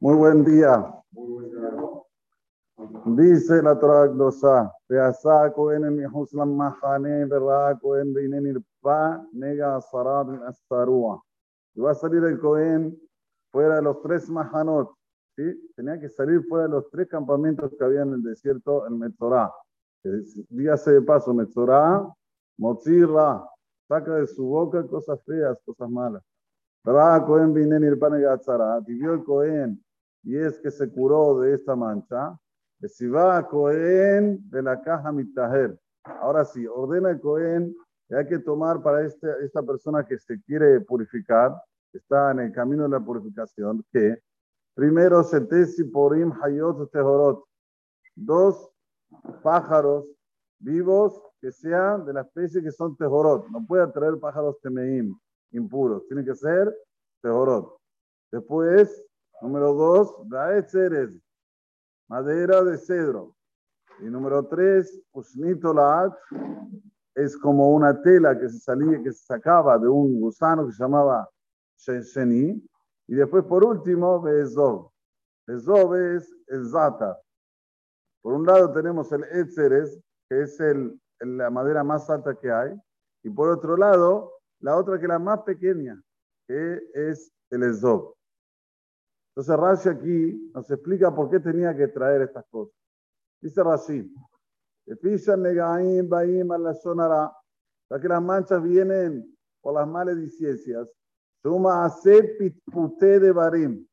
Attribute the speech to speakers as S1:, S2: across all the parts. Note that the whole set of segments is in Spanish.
S1: Muy buen día. Dice la Torah glosa, en Mihuslam Mahane, Beinen Irpa, Nega Sarad Astarua. Y va a salir el Cohen fuera de los tres Mahanot. ¿sí? Tenía que salir fuera de los tres campamentos que había en el desierto, el Metzorah. Dígase de paso, Metzorah, Motzirra, saca de su boca cosas feas, cosas malas. Cohen. Y vio el Cohen y es que se curó de esta mancha. Si va a Cohen de la caja Mitaher. Ahora sí, ordena el Cohen que hay que tomar para este, esta persona que se quiere purificar, está en el camino de la purificación, que primero se tesi porim hayot tehorot, dos pájaros vivos que sean de la especie que son tehorot. No puede traer pájaros temeim, impuros, tiene que ser tehorot. Después, Número dos, Ceres, madera de cedro. Y número tres, Usnitolat, es como una tela que se salía, que se sacaba de un gusano que se llamaba Shensheni. Y después, por último, Bezov. Bezov es el Zata. Por un lado tenemos el Etzeres, que es el, la madera más alta que hay. Y por otro lado, la otra que es la más pequeña, que es el Ezov. Entonces Rashi aquí nos explica por qué tenía que traer estas cosas. Dice Rashi, ya que las manchas vienen por las maledicencias, suma pitpute de barim.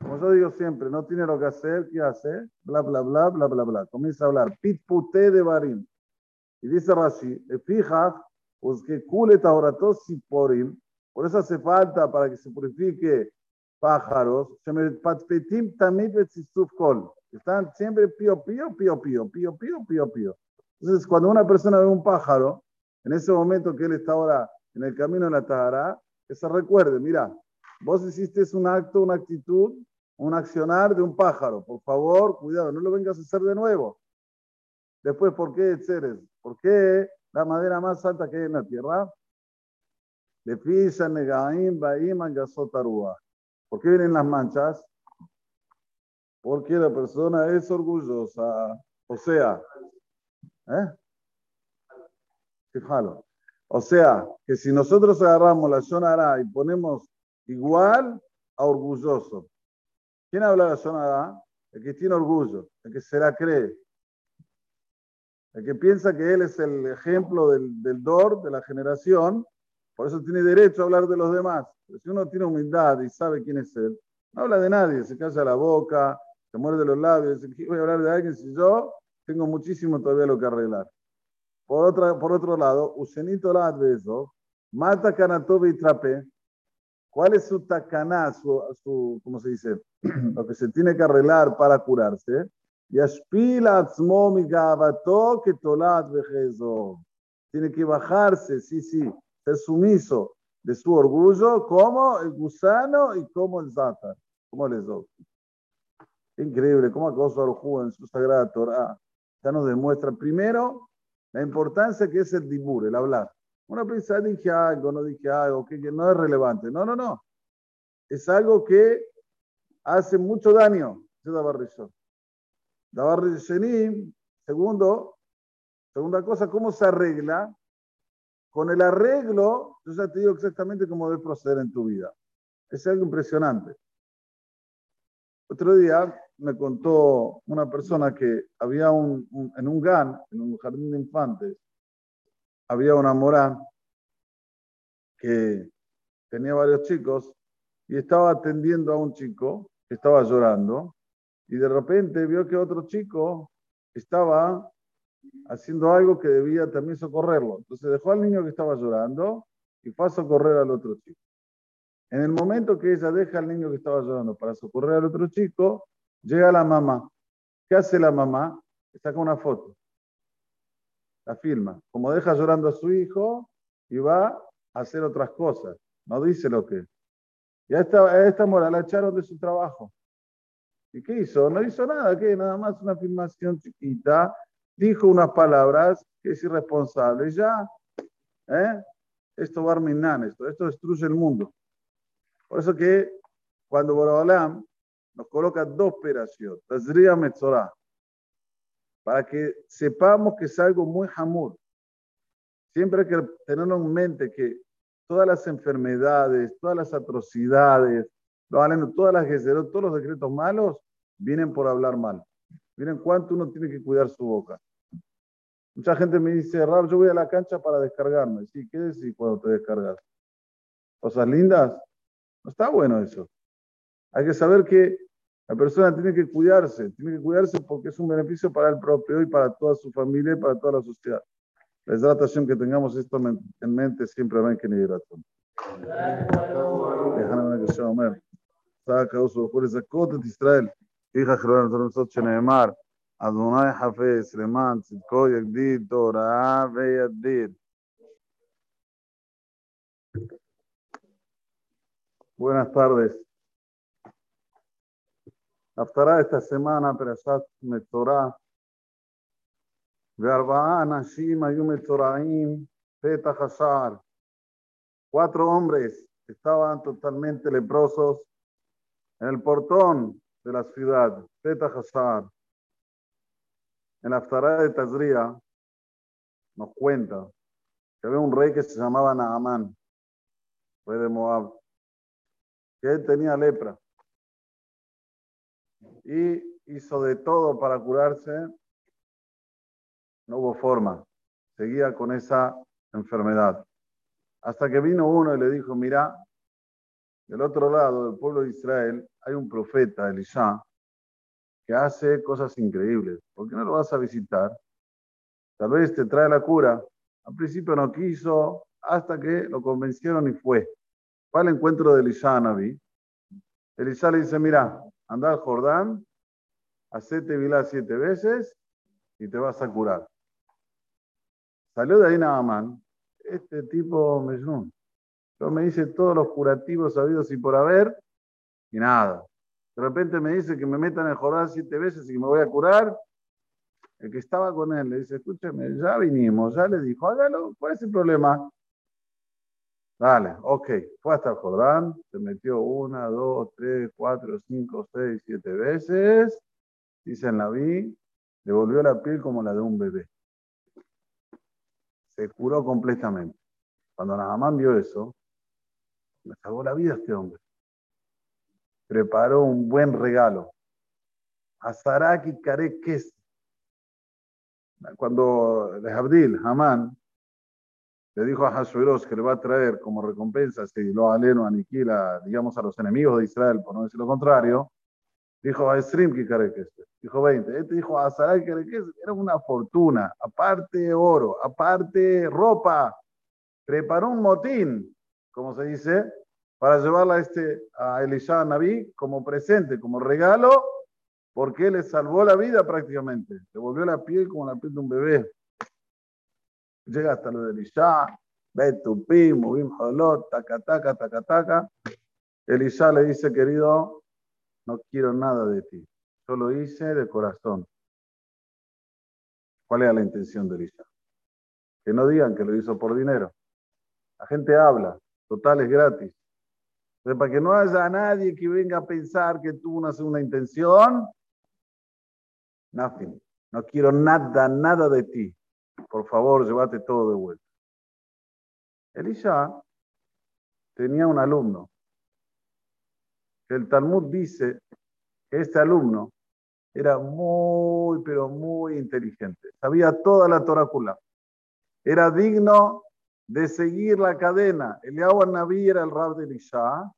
S1: Como yo digo siempre, no tiene lo que hacer, ¿qué hace? Bla, bla, bla, bla, bla, bla. Comienza a hablar, pitpute de barim. Y dice Rashi, fija, pues por eso hace falta para que se purifique pájaros. Están siempre pío, pío, pío, pío, pío, pío, pío, pío. Entonces, cuando una persona ve un pájaro, en ese momento que él está ahora en el camino de la Tahara, que se recuerde, mira, vos hiciste un acto, una actitud, un accionar de un pájaro. Por favor, cuidado, no lo vengas a hacer de nuevo. Después, ¿por qué Ceres? ¿Por qué la madera más alta que hay en la tierra? Le pisa negaim, baim, angasotarua. ¿Por qué vienen las manchas? Porque la persona es orgullosa. O sea, ¿eh? O sea, que si nosotros agarramos la Shonara y ponemos igual a orgulloso, ¿quién habla de la Shonara? El que tiene orgullo, el que se la cree, el que piensa que él es el ejemplo del, del DOR, de la generación, por eso tiene derecho a hablar de los demás. si uno tiene humildad y sabe quién es él, no habla de nadie, se calla la boca, se muerde los labios, dice, voy a hablar de alguien si yo tengo muchísimo todavía lo que arreglar? Por, otra, por otro lado, Usenito la beso, mata canatobe y trape. ¿Cuál es su tacaná, su, ¿cómo se dice? lo que se tiene que arreglar para curarse. Yashpila atzmo que tolat vejezo. Tiene que bajarse, sí, sí, ser sumiso de su orgullo como el gusano y como el zata, como el ezot. Increíble, cómo acoso al en su sagrada Torah ya nos demuestra primero la importancia que es el dibur, el hablar. Una piensa, dije algo, no dije algo, que, no es relevante. No, no, no. Es algo que hace mucho daño. Es Dabar segundo, segunda cosa, ¿cómo se arregla? Con el arreglo, yo ya te digo exactamente cómo debes proceder en tu vida. Es algo impresionante. Otro día me contó una persona que había un, en un GAN, en un jardín de infantes, había una mora que tenía varios chicos y estaba atendiendo a un chico que estaba llorando y de repente vio que otro chico estaba haciendo algo que debía también socorrerlo. Entonces dejó al niño que estaba llorando y fue a socorrer al otro chico. En el momento que ella deja al niño que estaba llorando para socorrer al otro chico, llega la mamá. ¿Qué hace la mamá? Saca una foto. La filma. Como deja llorando a su hijo y va a hacer otras cosas. No dice lo que. Y a esta, a esta mora la echaron de su trabajo. ¿Y qué hizo? No hizo nada, ¿qué? Nada más una filmación chiquita dijo unas palabras que es irresponsable. Ya, ¿eh? esto va a arminar, esto, esto destruye el mundo. Por eso que cuando Borobalam nos coloca dos operaciones, Tazria Metzorah, para que sepamos que es algo muy hamur. Siempre hay que tenerlo en mente que todas las enfermedades, todas las atrocidades, todas las todos los decretos malos vienen por hablar mal. Miren cuánto uno tiene que cuidar su boca. Mucha gente me dice, Rab, yo voy a la cancha para descargarme. Sí, ¿qué decís cuando te descargas? ¿Cosas lindas? No está bueno eso. Hay que saber que la persona tiene que cuidarse, tiene que cuidarse porque es un beneficio para el propio y para toda su familia y para toda la sociedad. La hidratación que tengamos esto en mente siempre va en que hidratación Déjame que se llame. Saca uso por esa cota de Israel. Hija Jerónimo, nosotros שנאמר, אדוני חפץ למען צדקו יגדיל תורה וידיד. Buenas tardes. Haftará esta semana, Perashat Metorah. וארבעה אנשים היו מצורעים פתח השער. Cuatro hombres estaban totalmente leprosos en el portón de la ciudad, Petah Hazar. En la Aftará de Tazria nos cuenta que había un rey que se llamaba Naamán, rey de Moab, que él tenía lepra y hizo de todo para curarse. No hubo forma, seguía con esa enfermedad. Hasta que vino uno y le dijo, mira, del otro lado del pueblo de Israel hay un profeta, Elisha, que hace cosas increíbles. ¿Por qué no lo vas a visitar? Tal vez te trae la cura. Al principio no quiso, hasta que lo convencieron y fue. Fue al encuentro de Elisha a Naví. Elisha le dice, mira, anda al Jordán, hacete vilá siete veces y te vas a curar. Salió de ahí Naamán. Este tipo me yo me dice todos los curativos sabidos y por haber, y nada. De repente me dice que me metan en el siete veces y que me voy a curar. El que estaba con él le dice, escúcheme, ya vinimos, ya le dijo, hágalo, ¿cuál es el problema? Dale, ok. Fue hasta Jordán, se metió una, dos, tres, cuatro, cinco, seis, siete veces. Dice la vi, le volvió la piel como la de un bebé. Se curó completamente. Cuando la mamá vio eso, salvó la vida este hombre. Preparó un buen regalo. Azaraki Karekes. Cuando Abdil, Hamán, le dijo a Hashverosh que le va a traer como recompensa si lo aleno aniquila, digamos, a los enemigos de Israel, por no decir lo contrario, dijo a Esrim Karekes. Dijo 20. Este dijo a Azaraki Karekes, era una fortuna, aparte oro, aparte ropa. Preparó un motín como se dice, para llevarla a, este, a Elisha Naví como presente, como regalo, porque le salvó la vida prácticamente. Le volvió la piel como la piel de un bebé. Llega hasta lo de Elisha, ve tu pim, movim jolot, taca, taca, taca, taca. Elisha le dice, querido, no quiero nada de ti. Yo lo hice de corazón. ¿Cuál era la intención de Elisha? Que no digan que lo hizo por dinero. La gente habla, total es gratis. Pero para que no haya nadie que venga a pensar que tuvo una segunda intención, nothing. No quiero nada, nada de ti. Por favor, llévate todo de vuelta. Elisha tenía un alumno. El Talmud dice que este alumno era muy, pero muy inteligente. Sabía toda la Torácula. Era digno de seguir la cadena. Eliyahu Naví era el rab de Elisha.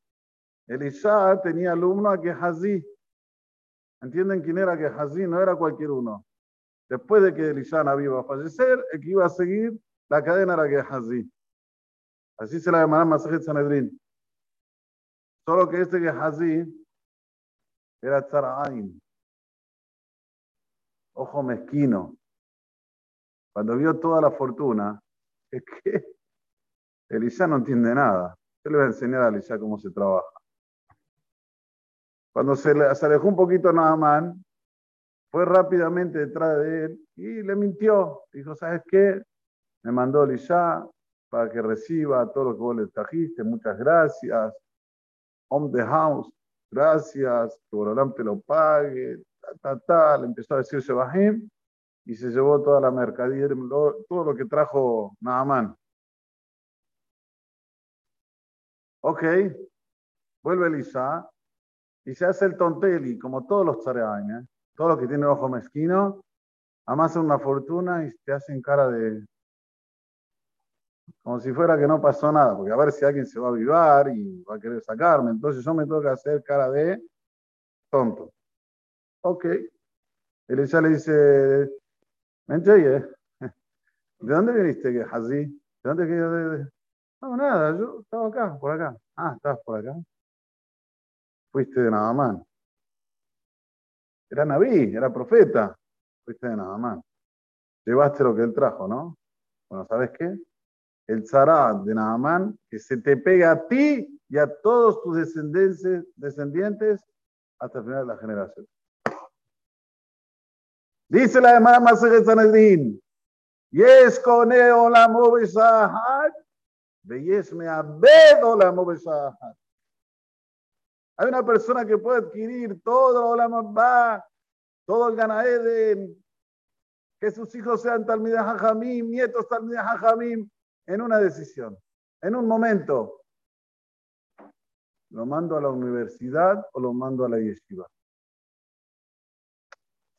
S1: Elisha tenía alumno a Gehazi. ¿Entienden quién era Gehazi? No era cualquier uno. Después de que Elisha Naví iba a fallecer, el que iba a seguir la cadena era Gehazi. Así se la llamará Masajet Sanedrin. Solo que este Gehazi era Tzarain. Ojo mezquino. Cuando vio toda la fortuna, es que Elisha no entiende nada. Yo le voy a enseñar a Elisha cómo se trabaja. Cuando se, le, alejó un poquito Naaman, fue rápidamente detrás de él y le mintió. Dijo, ¿sabes qué? Me mandó Elisha para que reciba todo lo que vos le trajiste. Muchas gracias. Home the house, gracias. Que Borolam te lo pague. Ta, ta, Le empezó a decir Shebahim y se llevó toda la mercadería, todo lo que trajo Naaman. Ok, vuelve Elisa y se hace el tonteli, como todos los tzareaim, ¿eh? todos los que tienen ojo mezquino, amasan una fortuna y te hacen cara de. como si fuera que no pasó nada, porque a ver si alguien se va a avivar y va a querer sacarme. Entonces yo me tengo que hacer cara de tonto. Ok. Elisa le dice: Mencheye, ¿de dónde viniste, así? ¿De dónde No, nada, yo estaba acá, por acá. Ah, estabas por acá. Fuiste de más. Era Naví, era profeta. Fuiste de más. Llevaste lo que él trajo, ¿no? Bueno, ¿sabes qué? El Zara de Naamán, que se te pega a ti y a todos tus descendientes, hasta el final de la generación. Dice la hermana Masejet Sanedrin, Yes kone olam me besahat. Hay una persona que puede adquirir todo el va, todo el Ganaeden, que sus hijos sean Talmideh Hajamim, nietos Talmideh Hajamim, en una decisión, en un momento. ¿Lo mando a la universidad o lo mando a la yeshiva?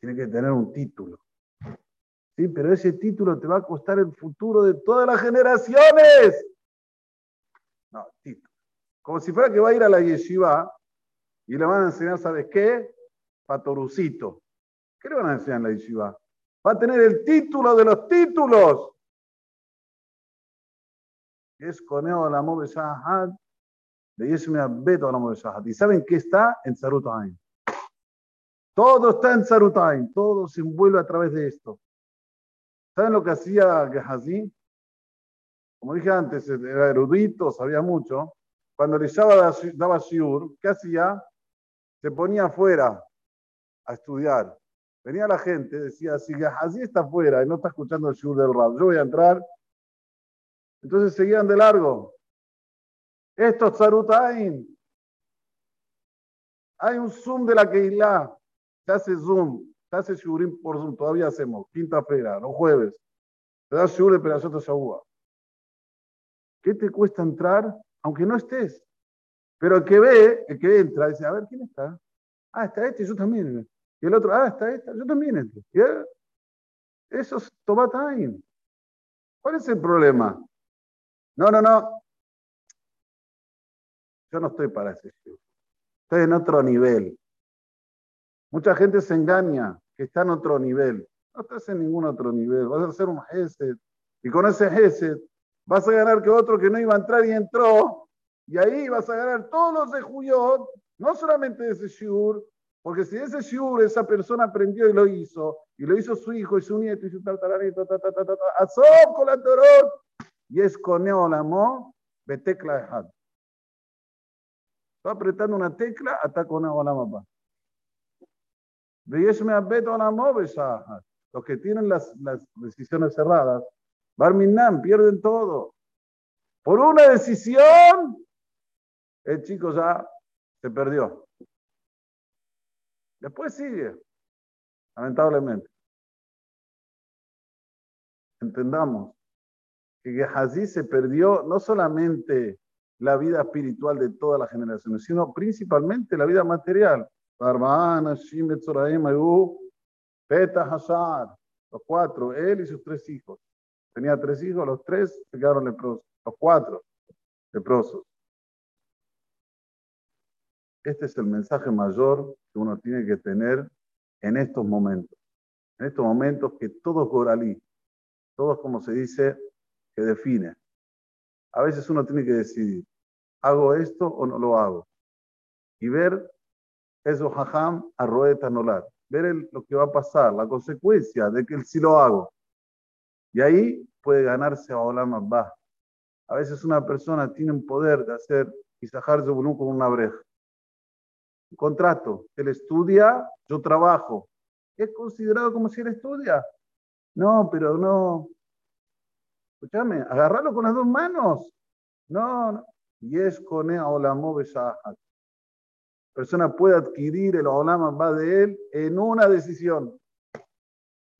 S1: Tiene que tener un título. Sí, pero ese título te va a costar el futuro de todas las generaciones. No, título. Como si fuera que va a ir a la yeshiva y le van a enseñar, ¿sabes qué? Patorucito. ¿Qué le van a enseñar en la yeshiva? Va a tener el título de los títulos. Es Coneo la de Yeshua Beto la ¿Y saben qué está? En Sarut todo está en Sarutaim, todo se envuelve a través de esto. ¿Saben lo que hacía Gehazi? Como dije antes, era erudito, sabía mucho. Cuando le daba shiur, ¿qué hacía? Se ponía afuera a estudiar. Venía la gente, decía, si Gehazi está afuera y no está escuchando el shiur del rab, yo voy a entrar. Entonces seguían de largo. Esto es. Hay un zoom de la Keilah se hace Zoom, se hace Shurim por Zoom, todavía hacemos, quinta-feira, los jueves. Te das Shur de Perashot Shabua. ¿Qué te cuesta entrar, aunque no estés? Pero el que ve, el que entra, dice, a ver, ¿quién está? Ah, está este, yo también. Y el otro, ah, está esta, yo también entro. ¿Y Eso es Toma Time. ¿Cuál es el problema? No, no, no. Yo no estoy para ese show. Estoy en otro nivel. Mucha gente se engaña que está en otro nivel. No estás en ningún otro nivel. Vas a hacer un Gesed. Y con ese Gesed vas a ganar que otro que no iba a entrar y entró. Y ahí vas a ganar todos los de Juyot, no solamente de ese Shiur, porque si ese Shiur esa persona aprendió y lo hizo, y lo hizo su hijo y su nieto y su tataranieto, ta, con la Torot, y es coneo la mo, betecla de. Está apretando una tecla, hasta coneo la mapa. Los que tienen las, las decisiones cerradas, Barminan, pierden todo. Por una decisión, el chico ya se perdió. Después sigue, lamentablemente. Entendamos que Gehazi se perdió no solamente la vida espiritual de todas las generaciones, sino principalmente la vida material. Los cuatro, él y sus tres hijos. Tenía tres hijos, los tres se quedaron leprosos. Los cuatro leprosos. Este es el mensaje mayor que uno tiene que tener en estos momentos. En estos momentos que todo es goralí, todo es como se dice, que define. A veces uno tiene que decidir, ¿hago esto o no lo hago? Y ver eso jajam arroeta nolar. Ver lo que va a pasar, la consecuencia de que si lo hago. Y ahí puede ganarse a Olam va. A veces una persona tiene un poder de hacer Isahar Zebulun con una breja. Un contrato. Él estudia, yo trabajo. ¿Es considerado como si él estudia? No, pero no. Escúchame, agarrarlo con las dos manos. No, no. Y es con beshahat. Persona puede adquirir el olama va de él en una decisión.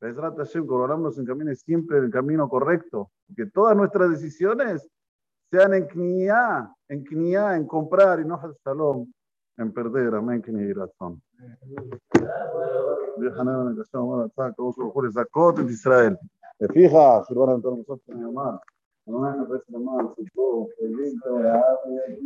S1: Bezrat Hashem, nos encamine siempre en el camino correcto. Que todas nuestras decisiones sean en kniá, en kniá, en comprar y no en perder. Amén, kniá y razón.